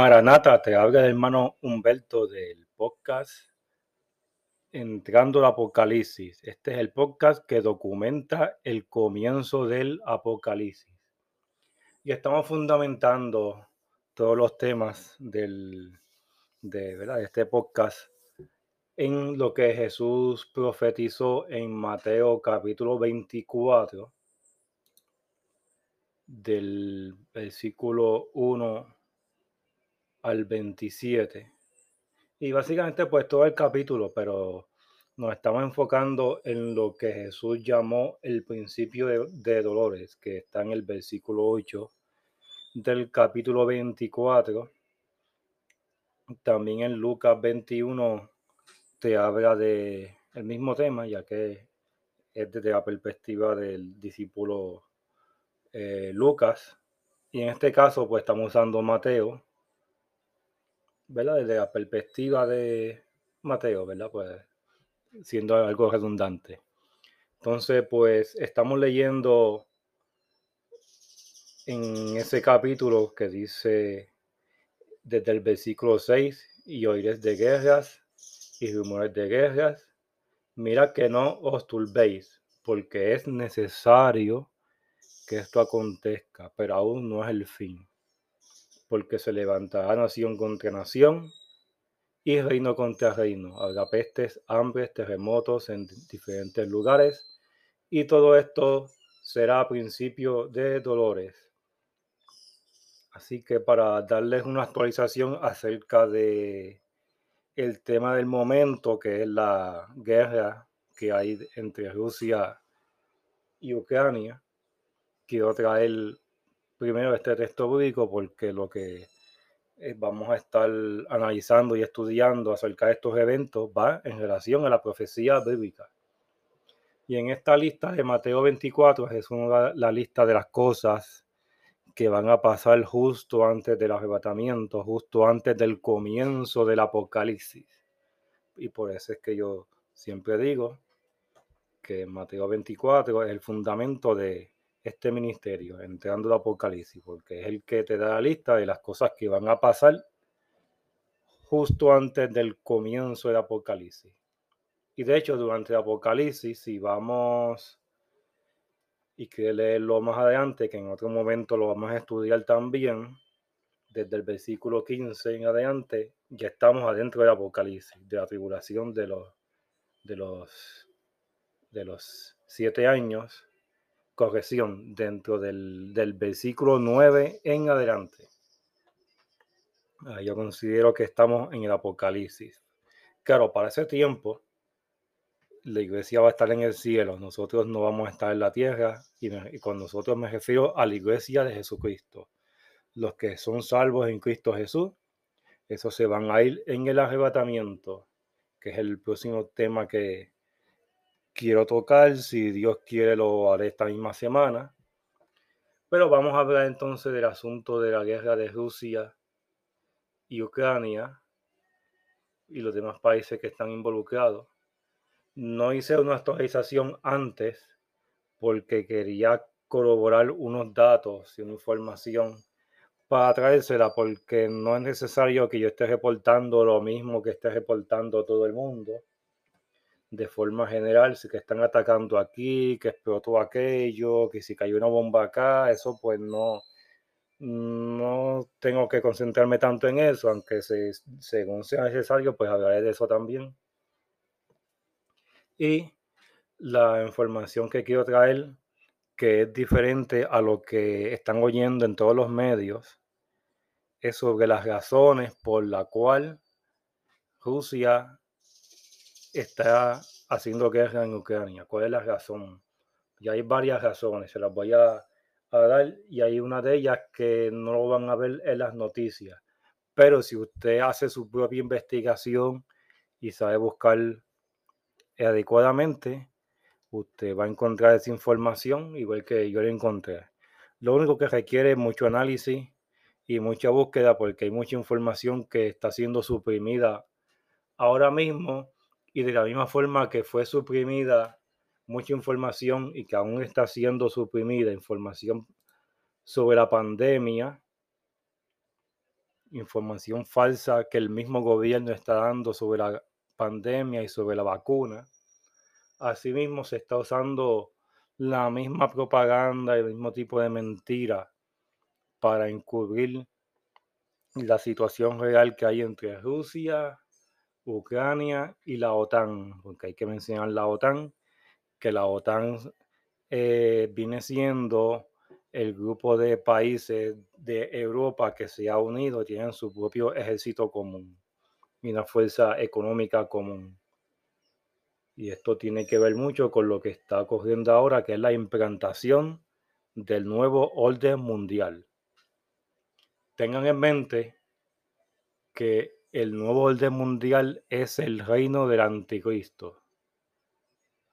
Maranata, te habla el hermano Humberto del podcast Entrando al Apocalipsis. Este es el podcast que documenta el comienzo del Apocalipsis. Y estamos fundamentando todos los temas del, de, ¿verdad? este podcast en lo que Jesús profetizó en Mateo capítulo 24 del versículo 1 al 27. Y básicamente pues todo el capítulo, pero nos estamos enfocando en lo que Jesús llamó el principio de, dolores, que está en el versículo 8 del capítulo 24. También en Lucas 21 te habla de el mismo tema, ya que es desde la perspectiva del discípulo eh, Lucas. Y en este caso, pues estamos usando Mateo, ¿verdad? Desde la perspectiva de Mateo, ¿verdad? Pues siendo algo redundante. Entonces, pues estamos leyendo en ese capítulo que dice desde el versículo 6, y oiréis de guerras y rumores de guerras. Mira que no os turbéis, porque es necesario que esto acontezca, pero aún no es el fin porque se levantará nación contra nación y reino contra reino. Habrá pestes, hambres, terremotos en diferentes lugares y todo esto será principio de dolores. Así que para darles una actualización acerca de el tema del momento, que es la guerra que hay entre Rusia y Ucrania, quiero traer primero este texto bíblico porque lo que eh, vamos a estar analizando y estudiando acerca de estos eventos va en relación a la profecía bíblica. Y en esta lista de Mateo 24 es una, la lista de las cosas que van a pasar justo antes del arrebatamiento, justo antes del comienzo del apocalipsis. Y por eso es que yo siempre digo que Mateo 24 es el fundamento de este ministerio, entrando al Apocalipsis, porque es el que te da la lista de las cosas que van a pasar justo antes del comienzo del Apocalipsis. Y de hecho, durante el Apocalipsis, si vamos y que leerlo más adelante, que en otro momento lo vamos a estudiar también, desde el versículo 15 en adelante, ya estamos adentro del Apocalipsis, de la tribulación de los, de los, de los siete años corrección dentro del, versículo 9 en adelante. yo considero que estamos en el Apocalipsis. Claro, para ese tiempo, la iglesia va a estar en el cielo, nosotros no vamos a estar en la tierra, y, y con nosotros me refiero a la iglesia de Jesucristo. Los que son salvos en Cristo Jesús, esos se van a ir en el arrebatamiento, que es el próximo tema que, quiero tocar. Si Dios quiere, lo haré esta misma semana. Pero vamos a hablar entonces del asunto de la guerra de Rusia y Ucrania y los demás países que están involucrados. No hice una actualización antes porque quería corroborar unos datos y una información para traérsela porque no es necesario que yo esté reportando lo mismo que esté reportando todo el mundo de forma general, si que están atacando aquí, que explotó aquello, que si cayó una bomba acá, eso pues no, no tengo que concentrarme tanto en eso, aunque se, según sea necesario, pues hablaré de eso también. Y la información que quiero traer, que es diferente a lo que están oyendo en todos los medios, es sobre las razones por la cual Rusia está haciendo guerra en Ucrania. ¿Cuál es la razón? Y hay varias razones, se las voy a, dar y hay una de ellas que no lo van a ver en las noticias. Pero si usted hace su propia investigación y sabe buscar adecuadamente, usted va a encontrar esa información igual que yo la encontré. Lo único que requiere es mucho análisis y mucha búsqueda porque hay mucha información que está siendo suprimida ahora mismo y de la misma forma que fue suprimida mucha información y que aún está siendo suprimida información sobre la pandemia, información falsa que el mismo gobierno está dando sobre la pandemia y sobre la vacuna. Asimismo, se está usando la misma propaganda y el mismo tipo de mentira para encubrir la situación real que hay entre Rusia, Ucrania y la OTAN, porque hay que mencionar la OTAN, que la OTAN eh, viene siendo el grupo de países de Europa que se ha unido, tienen su propio ejército común y una fuerza económica común. Y esto tiene que ver mucho con lo que está ocurriendo ahora, que es la implantación del nuevo orden mundial. Tengan en mente que el nuevo orden mundial es el reino del anticristo.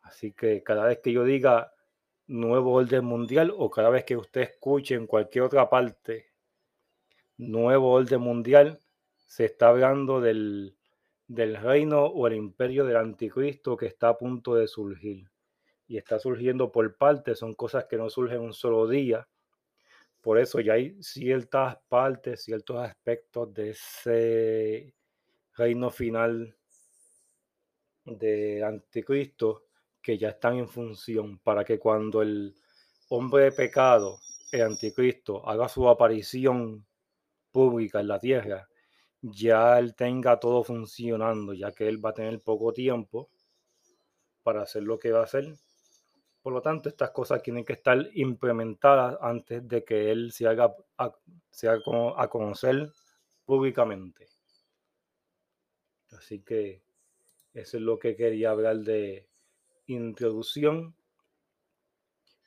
Así que cada vez que yo diga nuevo orden mundial o cada vez que usted escuche en cualquier otra parte nuevo orden mundial, se está hablando del, del reino o el imperio del anticristo que está a punto de surgir. Y está surgiendo por partes, son cosas que no surgen un solo día. Por eso ya hay ciertas partes, ciertos aspectos de ese reino final de anticristo que ya están en función para que cuando el hombre de pecado, el anticristo, haga su aparición pública en la tierra, ya él tenga todo funcionando, ya que él va a tener poco tiempo para hacer lo que va a hacer. Por lo tanto, estas cosas tienen que estar implementadas antes de que él se haga a, se haga a conocer públicamente. Así que eso es lo que quería hablar de introducción.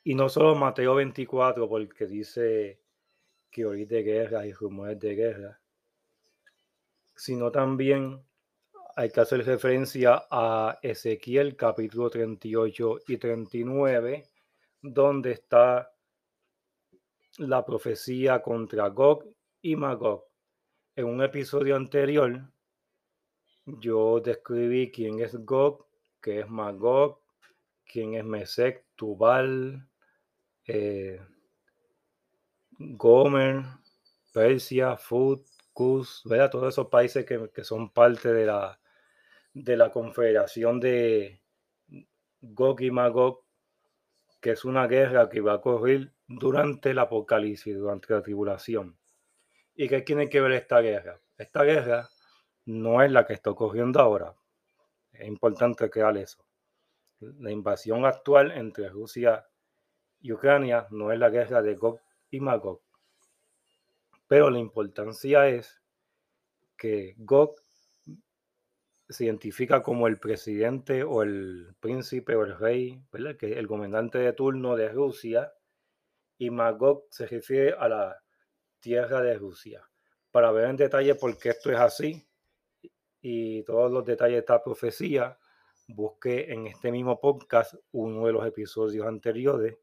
Y no solo Mateo 24, porque dice que hoy de guerra y rumores de guerra, sino también hay que hacer referencia a Ezequiel capítulo 38 y 39, donde está la profecía contra Gog y Magog. En un episodio anterior, yo describí quién es Gog, qué es Magog, quién es Mesec, Tubal, eh, Gomer, Persia, Fut, Kuz, todos esos países que, son parte de la, de la confederación de Gog y Magog, que es una guerra que va a ocurrir durante el apocalipsis, durante la tribulación. ¿Y qué tiene que ver esta guerra? Esta guerra no es la que está ocurriendo ahora. Es importante crear eso la invasión actual entre Rusia y Ucrania no es la guerra de Gog y Magog. Pero la importancia es que Gog se identifica como el presidente o el príncipe o el rey, Que el comandante de turno de Rusia, y Magog se refiere a la tierra de Rusia. Para ver en detalle por qué esto es así y todos los detalles de esta profecía, busqué en este mismo podcast uno de los episodios anteriores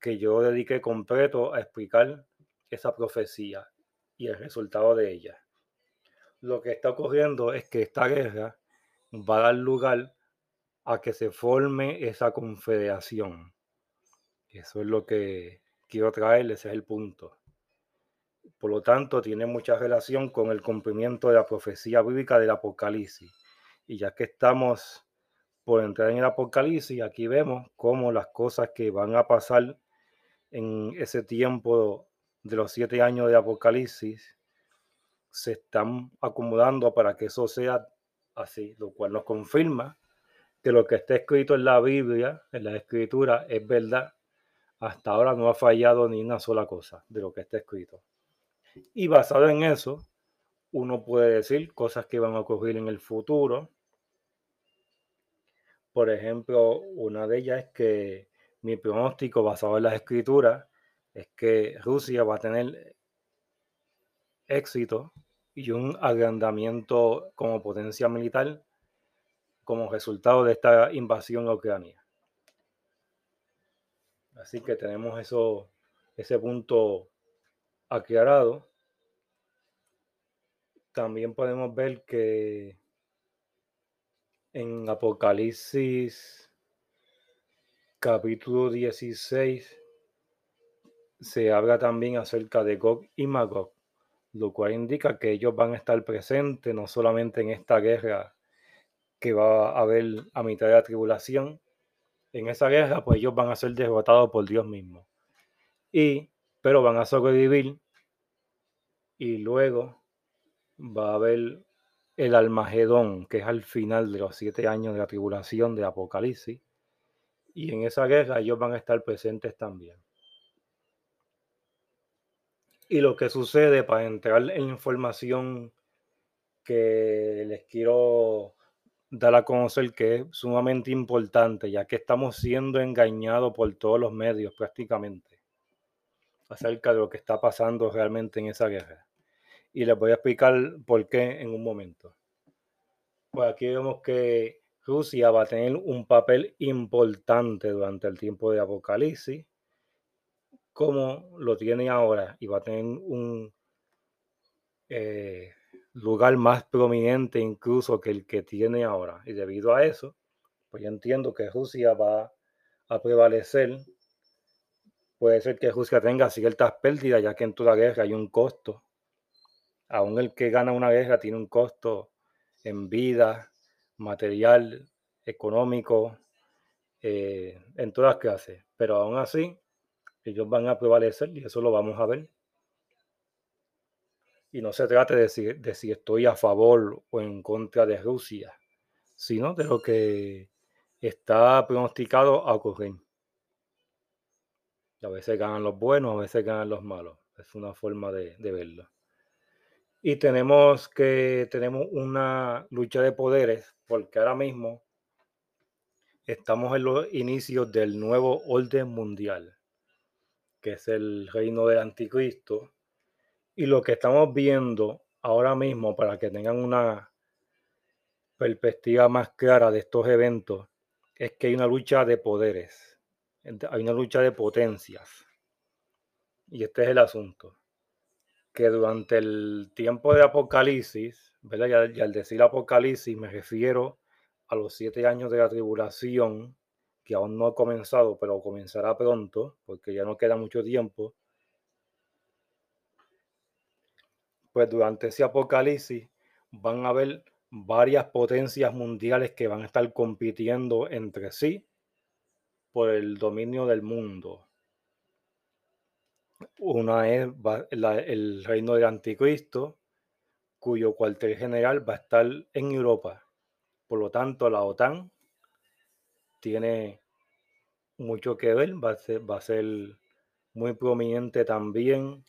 que yo dediqué completo a explicar esa profecía y el resultado de ella. Lo que está ocurriendo es que esta guerra va a dar lugar a que se forme esa confederación. Eso es lo que quiero traerles, ese es el punto. Por lo tanto, tiene mucha relación con el cumplimiento de la profecía bíblica del Apocalipsis. Y ya que estamos por entrar en el Apocalipsis, aquí vemos cómo las cosas que van a pasar en ese tiempo de los siete años de Apocalipsis se están acomodando para que eso sea así, lo cual nos confirma que lo que está escrito en la Biblia, en la Escritura, es verdad. Hasta ahora no ha fallado ni una sola cosa de lo que está escrito. Y basado en eso, uno puede decir cosas que van a ocurrir en el futuro, por ejemplo, una de ellas es que mi pronóstico basado en las escrituras es que Rusia va a tener éxito y un agrandamiento como potencia militar como resultado de esta invasión a Ucrania. Así que tenemos eso, ese punto aclarado. También podemos ver que en Apocalipsis capítulo 16 se habla también acerca de Gog y Magog. Lo cual indica que ellos van a estar presentes no solamente en esta guerra que va a haber a mitad de la tribulación, en esa guerra pues ellos van a ser derrotados por Dios mismo. Y, pero van a sobrevivir y luego va a haber el Almagedón, que es al final de los siete años de la tribulación de Apocalipsis. Y en esa guerra ellos van a estar presentes también. Y lo que sucede para entrar en información que les quiero dar a conocer que es sumamente importante, ya que estamos siendo engañados por todos los medios prácticamente acerca de lo que está pasando realmente en esa guerra. Y les voy a explicar por qué en un momento. Pues aquí vemos que Rusia va a tener un papel importante durante el tiempo de Apocalipsis como lo tiene ahora y va a tener un eh, lugar más prominente incluso que el que tiene ahora. Y debido a eso, pues yo entiendo que Rusia va a prevalecer. Puede ser que Rusia tenga ciertas pérdidas, ya que en toda guerra hay un costo. Aún el que gana una guerra tiene un costo en vida, material, económico, eh, en todas clases. Pero aún así, ellos van a prevalecer y eso lo vamos a ver. Y no se trata de si, de si estoy a favor o en contra de Rusia, sino de lo que está pronosticado a ocurrir. A veces ganan los buenos, a veces ganan los malos. Es una forma de, de verlo. Y tenemos que tenemos una lucha de poderes, porque ahora mismo estamos en los inicios del nuevo orden mundial que es el reino del anticristo. Y lo que estamos viendo ahora mismo, para que tengan una perspectiva más clara de estos eventos, es que hay una lucha de poderes, hay una lucha de potencias. Y este es el asunto, que durante el tiempo de Apocalipsis, ¿verdad? Y al, decir Apocalipsis me refiero a los siete años de la tribulación que aún no ha comenzado, pero comenzará pronto, porque ya no queda mucho tiempo, pues durante ese apocalipsis van a haber varias potencias mundiales que van a estar compitiendo entre sí por el dominio del mundo. Una es el reino del anticristo, cuyo cuartel general va a estar en Europa. Por lo tanto, la OTAN tiene mucho que ver, va a ser, va a ser muy prominente también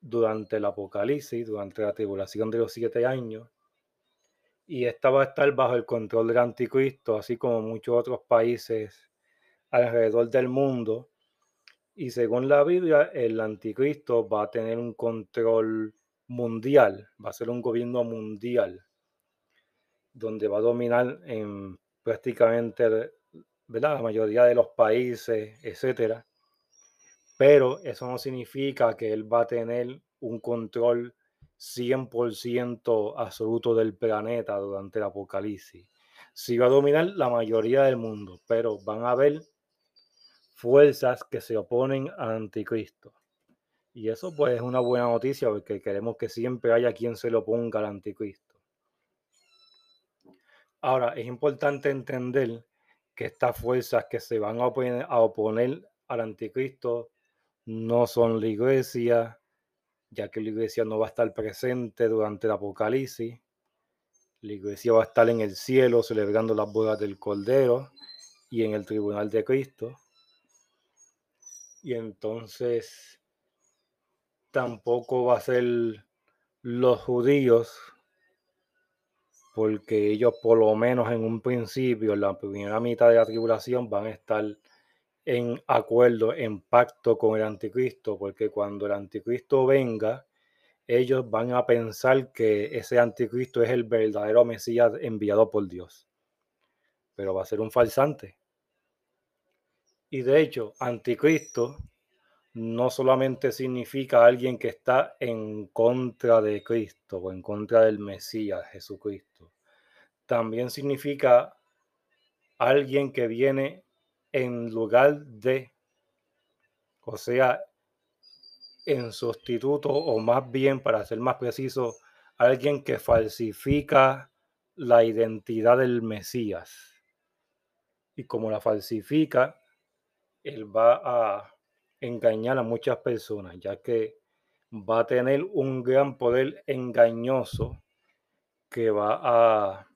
durante el Apocalipsis, durante la tribulación de los siete años. Y esta va a estar bajo el control del anticristo, así como muchos otros países alrededor del mundo. Y según la Biblia, el anticristo va a tener un control mundial, va a ser un gobierno mundial, donde va a dominar en prácticamente la mayoría de los países, etcétera. Pero eso no significa que él va a tener un control 100% absoluto del planeta durante el apocalipsis. Sí va a dominar la mayoría del mundo, pero van a haber fuerzas que se oponen al anticristo. Y eso pues es una buena noticia porque queremos que siempre haya quien se le oponga al anticristo. Ahora, es importante entender que estas fuerzas que se van a oponer, al anticristo no son la iglesia, ya que la iglesia no va a estar presente durante el apocalipsis. La iglesia va a estar en el cielo celebrando las bodas del Cordero y en el tribunal de Cristo. Y entonces tampoco va a ser los judíos porque ellos por lo menos en un principio, en la primera mitad de la tribulación, van a estar en acuerdo, en pacto con el anticristo, porque cuando el anticristo venga, ellos van a pensar que ese anticristo es el verdadero Mesías enviado por Dios. Pero va a ser un falsante. Y de hecho, anticristo no solamente significa alguien que está en contra de Cristo o en contra del Mesías Jesucristo. También significa alguien que viene en lugar de, o sea, en sustituto o más bien, para ser más preciso, alguien que falsifica la identidad del Mesías. Y como la falsifica, él va a engañar a muchas personas, ya que va a tener un gran poder engañoso que va a,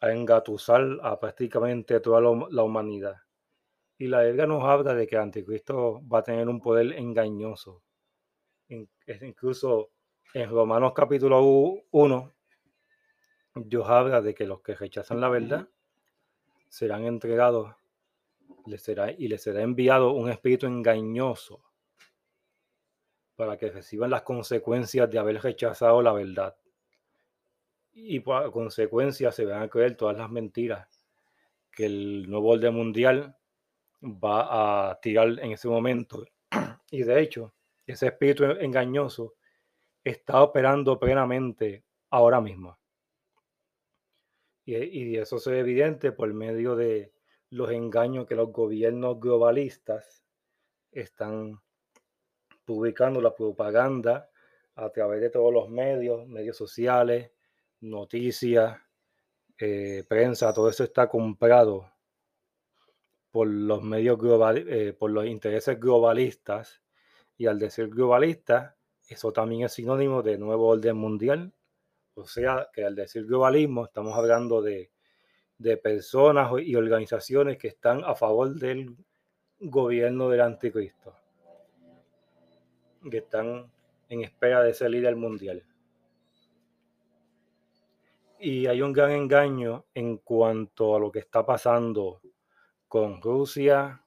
a engatusar a prácticamente toda la humanidad. Y la Biblia nos habla de que el anticristo va a tener un poder engañoso. Incluso en Romanos capítulo 1, Dios habla de que los que rechazan la verdad serán entregados les será, y les será enviado un espíritu engañoso para que reciban las consecuencias de haber rechazado la verdad. Y por consecuencia se van a creer todas las mentiras que el nuevo orden mundial va a tirar en ese momento. Y de hecho, ese espíritu engañoso está operando plenamente ahora mismo. Y, y eso se ve evidente por medio de los engaños que los gobiernos globalistas están publicando, la propaganda a través de todos los medios, medios sociales, noticias, eh, prensa, todo eso está comprado por los medios globales, eh, por los intereses globalistas. Y al decir globalista, eso también es sinónimo de nuevo orden mundial. O sea que al decir globalismo estamos hablando de, de personas y organizaciones que están a favor del gobierno del anticristo, que están en espera de ser líder mundial. Y hay un gran engaño en cuanto a lo que está pasando con Rusia,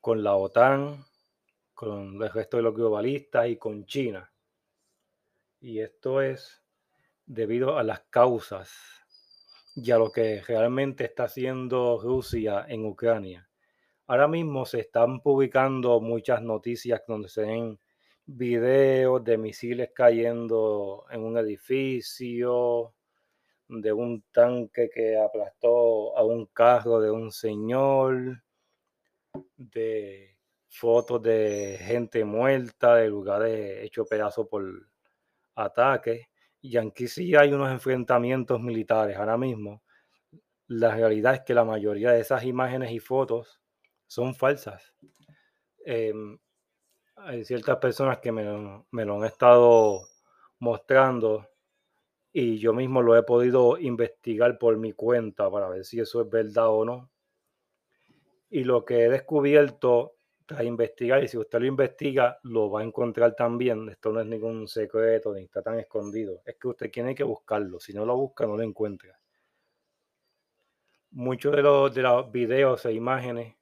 con la OTAN, con el resto de los globalistas y con China. Y esto es debido a las causas y a lo que realmente está haciendo Rusia en Ucrania. Ahora mismo se están publicando muchas noticias donde se ven videos de misiles cayendo en un edificio, de un tanque que aplastó a un carro de un señor, de fotos de gente muerta, de lugares hechos pedazos por ataques. Y aquí sí hay unos enfrentamientos militares ahora mismo. La realidad es que la mayoría de esas imágenes y fotos son falsas. Em, hay ciertas personas que me, me lo han estado mostrando y yo mismo lo he podido investigar por mi cuenta para ver si eso es verdad o no. Y lo que he descubierto tras investigar, y si usted lo investiga, lo va a encontrar también. Esto no es ningún secreto ni está tan escondido. Es que usted tiene que buscarlo. Si no lo busca, no lo encuentra. Muchos de los, de los videos e imágenes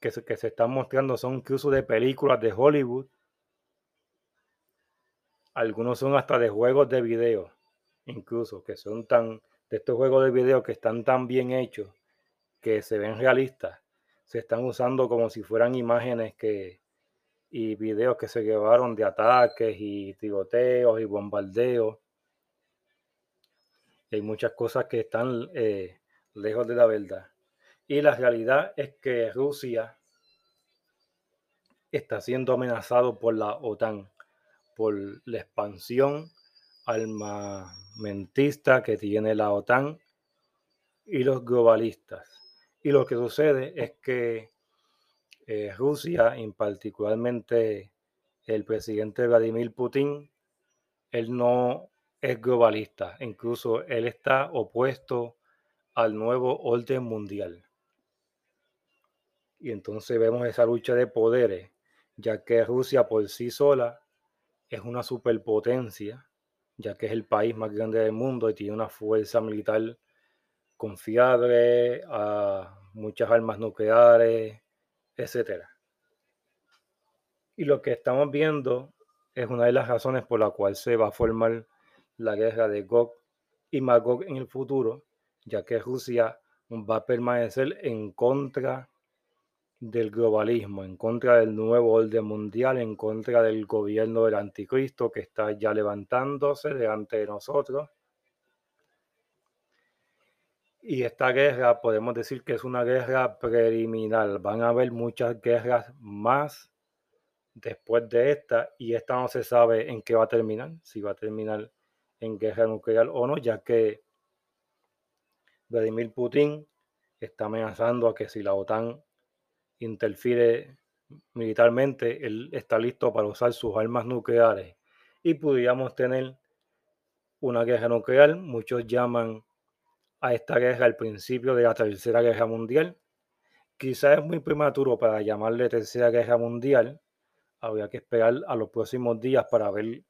que se, que se están mostrando son incluso de películas de Hollywood. Algunos son hasta de juegos de video incluso, que son tan, de estos juegos de video que están tan bien hechos, que se ven realistas, se están usando como si fueran imágenes que, y videos que se llevaron de ataques y tiroteos y bombardeos. Hay muchas cosas que están eh, lejos de la verdad. Y la realidad es que Rusia está siendo amenazado por la OTAN, por la expansión armamentista que tiene la OTAN y los globalistas. Y lo que sucede es que eh, Rusia, en particularmente el presidente Vladimir Putin, él no es globalista, incluso él está opuesto al nuevo orden mundial. Y entonces vemos esa lucha de poderes, ya que Rusia por sí sola es una superpotencia ya que es el país más grande del mundo y tiene una fuerza militar confiable, a muchas armas nucleares, etc. Y lo que estamos viendo es una de las razones por la cual se va a formar la guerra de Gog y Magog en el futuro, ya que Rusia va a permanecer en contra del globalismo, en contra del nuevo orden mundial, en contra del gobierno del anticristo que está ya levantándose delante de nosotros. Y esta guerra podemos decir que es una guerra preliminar. Van a haber muchas guerras más después de esta y esta no se sabe en qué va a terminar, si va a terminar en guerra nuclear o no, ya que Vladimir Putin está amenazando a que si la OTAN interfiere militarmente, él está listo para usar sus armas nucleares y pudiéramos tener una guerra nuclear. Muchos llaman a esta guerra el principio de la Tercera Guerra Mundial. Quizás es muy prematuro para llamarle Tercera Guerra Mundial. Habría que esperar a los próximos días para ver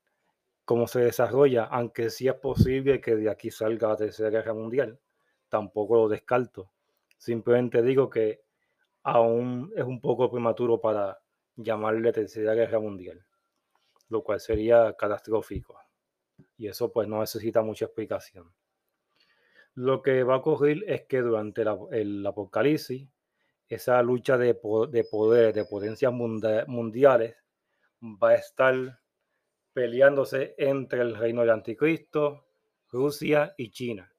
cómo se desarrolla, aunque sí es posible que de aquí salga la Tercera Guerra Mundial. Tampoco lo descarto. Simplemente digo que aún es un poco prematuro para llamarle Tercera Guerra Mundial, lo cual sería catastrófico. Y eso pues no necesita mucha explicación. Lo que va a ocurrir es que durante el apocalipsis, esa lucha de, de poder, de potencias mundiales, va a estar peleándose entre el reino del anticristo, Rusia y China.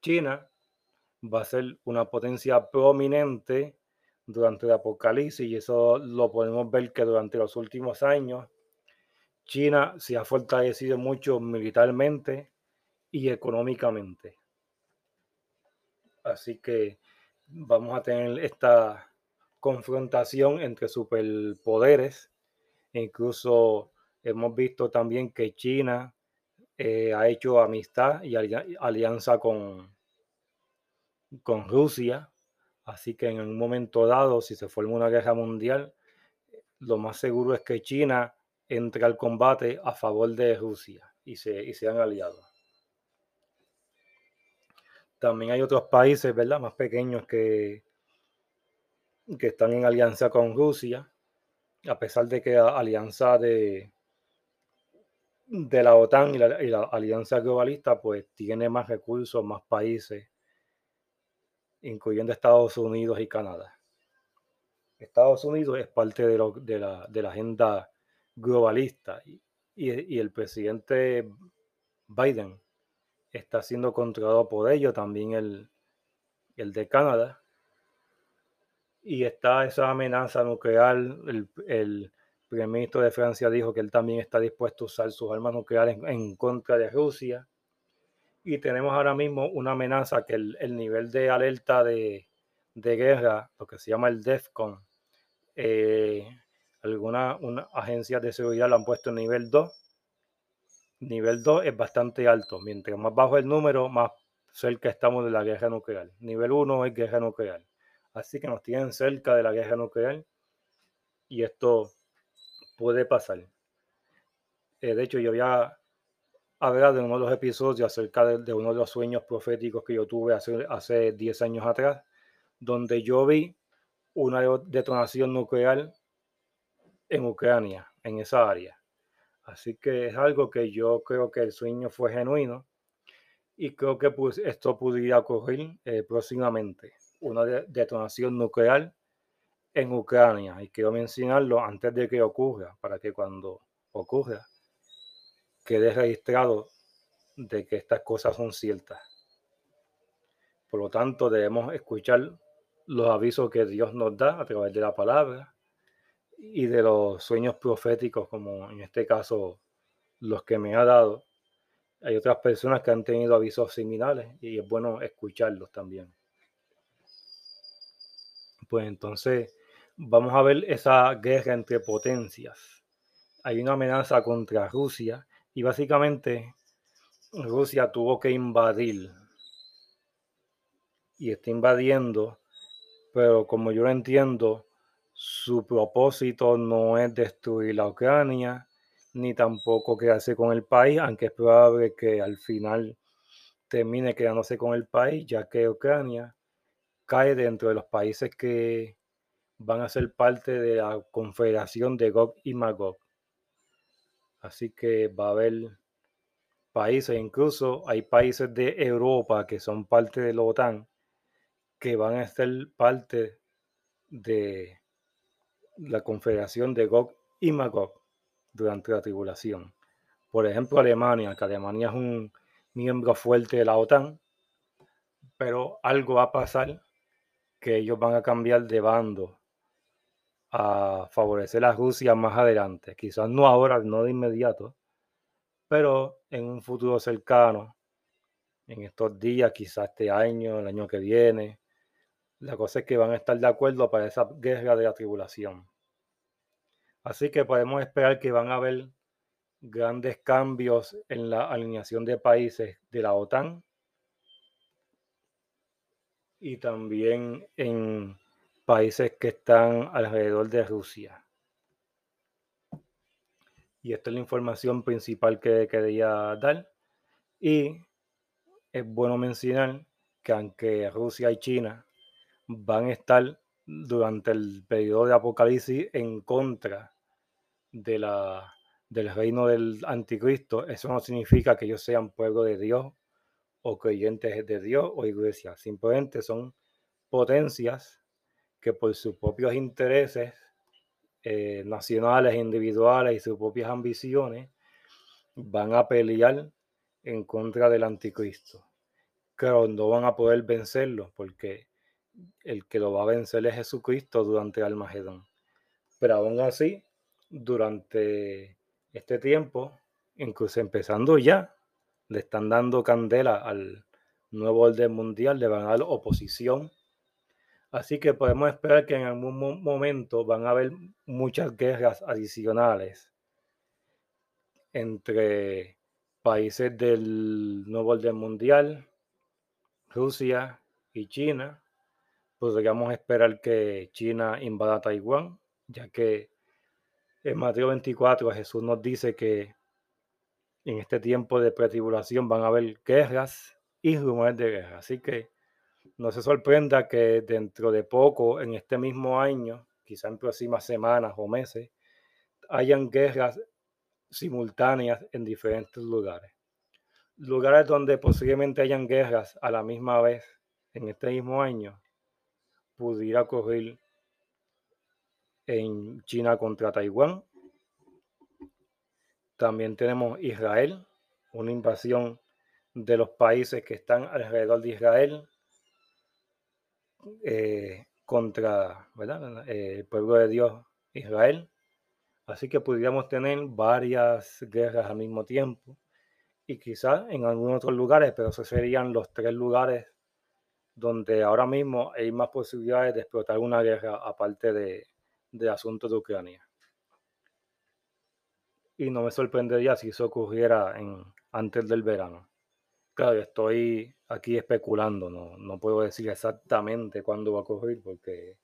China va a ser una potencia prominente durante el apocalipsis y eso lo podemos ver que durante los últimos años China se ha fortalecido mucho militarmente y económicamente. Así que vamos a tener esta confrontación entre superpoderes. incluso hemos visto también que China eh, ha hecho amistad y alianza con, con Rusia Así que en un momento dado, si se forma una guerra mundial, lo más seguro es que China entre al combate a favor de Rusia y, se, y sean aliados. También hay otros países, ¿verdad? Más pequeños que, que están en alianza con Rusia, a pesar de que la alianza de, de la OTAN y la, alianza globalista, pues tiene más recursos, más países incluyendo Estados Unidos y Canadá. Estados Unidos es parte de, de, la, de la, agenda globalista y, y, el presidente Biden está siendo controlado por ello, también el, el de Canadá. Y está esa amenaza nuclear. El, el, primer ministro de Francia dijo que él también está dispuesto a usar sus armas nucleares en contra de Rusia y tenemos ahora mismo una amenaza que el, nivel de alerta de, guerra, lo que se llama el DEFCON, eh, algunas agencias de seguridad lo han puesto en nivel 2. Nivel 2 es bastante alto. Mientras más bajo el número, más cerca estamos de la guerra nuclear. Nivel 1 es guerra nuclear. Así que nos tienen cerca de la guerra nuclear y esto puede pasar. Eh, de hecho, yo había hablar de uno de los episodios acerca de, uno de los sueños proféticos que yo tuve hace, hace 10 años atrás, donde yo vi una detonación nuclear en Ucrania, en esa área. Así que es algo que yo creo que el sueño fue genuino y creo que pues, esto podría ocurrir eh, próximamente. Una detonación nuclear en Ucrania. Y quiero mencionarlo antes de que ocurra, para que cuando ocurra quede registrado de que estas cosas son ciertas. Por lo tanto, debemos escuchar los avisos que Dios nos da a través de la palabra y de los sueños proféticos, como en este caso los que me ha dado. Hay otras personas que han tenido avisos similares y es bueno escucharlos también. Pues entonces vamos a ver esa guerra entre potencias. Hay una amenaza contra Rusia y básicamente Rusia tuvo que invadir y está invadiendo, pero como yo lo entiendo, su propósito no es destruir la Ucrania, ni tampoco quedarse con el país, aunque es probable que al final termine quedándose con el país, ya que Ucrania cae dentro de los países que van a ser parte de la confederación de Gog y Magog. Así que va a haber países, incluso hay países de Europa que son parte de la OTAN, que van a ser parte de la confederación de Gog y Magog durante la tribulación. Por ejemplo, Alemania, que Alemania es un miembro fuerte de la OTAN, pero algo va a pasar que ellos van a cambiar de bando. a favorecer a Rusia más adelante. Quizás no ahora, no de inmediato, pero en un futuro cercano, en estos días, quizás este año, el año que viene. La cosa es que van a estar de acuerdo para esa guerra de la tribulación. Así que podemos esperar que van a haber grandes cambios en la alineación de países de la OTAN y también en países que están alrededor de Rusia. Y esta es la información principal que quería dar. Y es bueno mencionar que aunque Rusia y China van a estar durante el periodo de Apocalipsis en contra de la, del reino del anticristo, eso no significa que ellos sean pueblo de Dios o creyentes de Dios o iglesia. Simplemente son potencias que por sus propios intereses eh, nacionales, individuales y sus propias ambiciones van a pelear en contra del anticristo. Pero no van a poder vencerlo porque el que lo va a vencer es Jesucristo durante el Almagedón. Pero aún así, durante este tiempo, incluso empezando ya, le están dando candela al nuevo orden mundial, le van a dar oposición. Así que podemos esperar que en algún momento van a haber muchas guerras adicionales entre países del nuevo orden mundial, Rusia y China. Podríamos esperar que China invada Taiwán, ya que en Mateo 24 Jesús nos dice que en este tiempo de pretribulación van a haber guerras y rumores de guerra. Así que no se sorprenda que dentro de poco, en este mismo año, quizá en próximas semanas o meses, hayan guerras simultáneas en diferentes lugares. Lugares donde posiblemente hayan guerras a la misma vez en este mismo año, pudiera ocurrir en China contra Taiwán, también tenemos Israel, una invasión de los países que están alrededor de Israel eh, contra eh, el pueblo de Dios Israel. Así que podríamos tener varias guerras al mismo tiempo y quizás en algunos otros lugares, pero esos serían los tres lugares donde ahora mismo hay más posibilidades de explotar una guerra aparte de, de asuntos de Ucrania y no me sorprendería si eso ocurriera en, antes del verano. Claro, estoy aquí especulando, no, no puedo decir exactamente cuándo va a ocurrir porque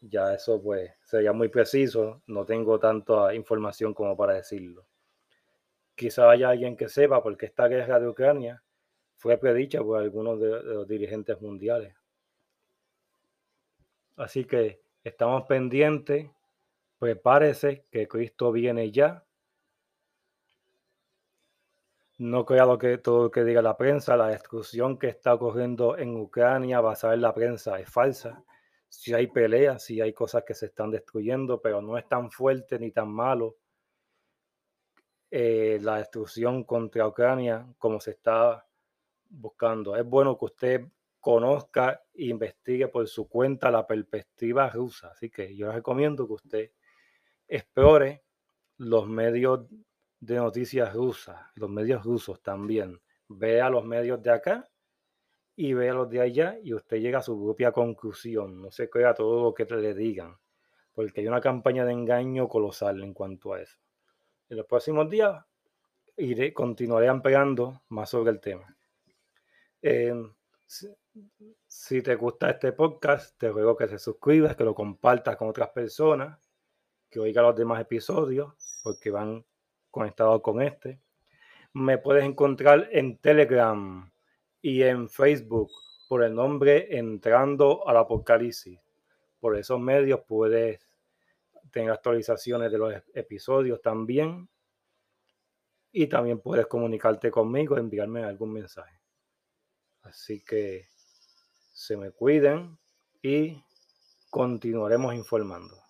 ya eso pues sería muy preciso, no tengo tanta información como para decirlo. Quizá haya alguien que sepa porque esta guerra de Ucrania fue predicha por algunos de los dirigentes mundiales. Así que estamos pendientes, prepárese que Cristo viene ya no crea lo que, todo lo que diga la prensa. La destrucción que está ocurriendo en Ucrania basada en la prensa es falsa. Si hay peleas, si hay cosas que se están destruyendo, pero no es tan fuerte ni tan malo eh, la destrucción contra Ucrania como se está buscando. Es bueno que usted conozca e investigue por su cuenta la perspectiva rusa. Así que yo recomiendo que usted explore los medios de noticias rusas, los medios rusos también. Vea los medios de acá y vea los de allá y usted llega a su propia conclusión. No se crea todo lo que le digan, porque hay una campaña de engaño colosal en cuanto a eso. En los próximos días iré, continuaré ampliando más sobre el tema. Em, si, te gusta este podcast, te ruego que te suscribas, que lo compartas con otras personas, que oiga los demás episodios, porque van conectado con este. Me puedes encontrar en Telegram y en Facebook por el nombre Entrando al Apocalipsis. Por esos medios puedes tener actualizaciones de los episodios también. Y también puedes comunicarte conmigo, enviarme algún mensaje. Así que se me cuiden y continuaremos informando.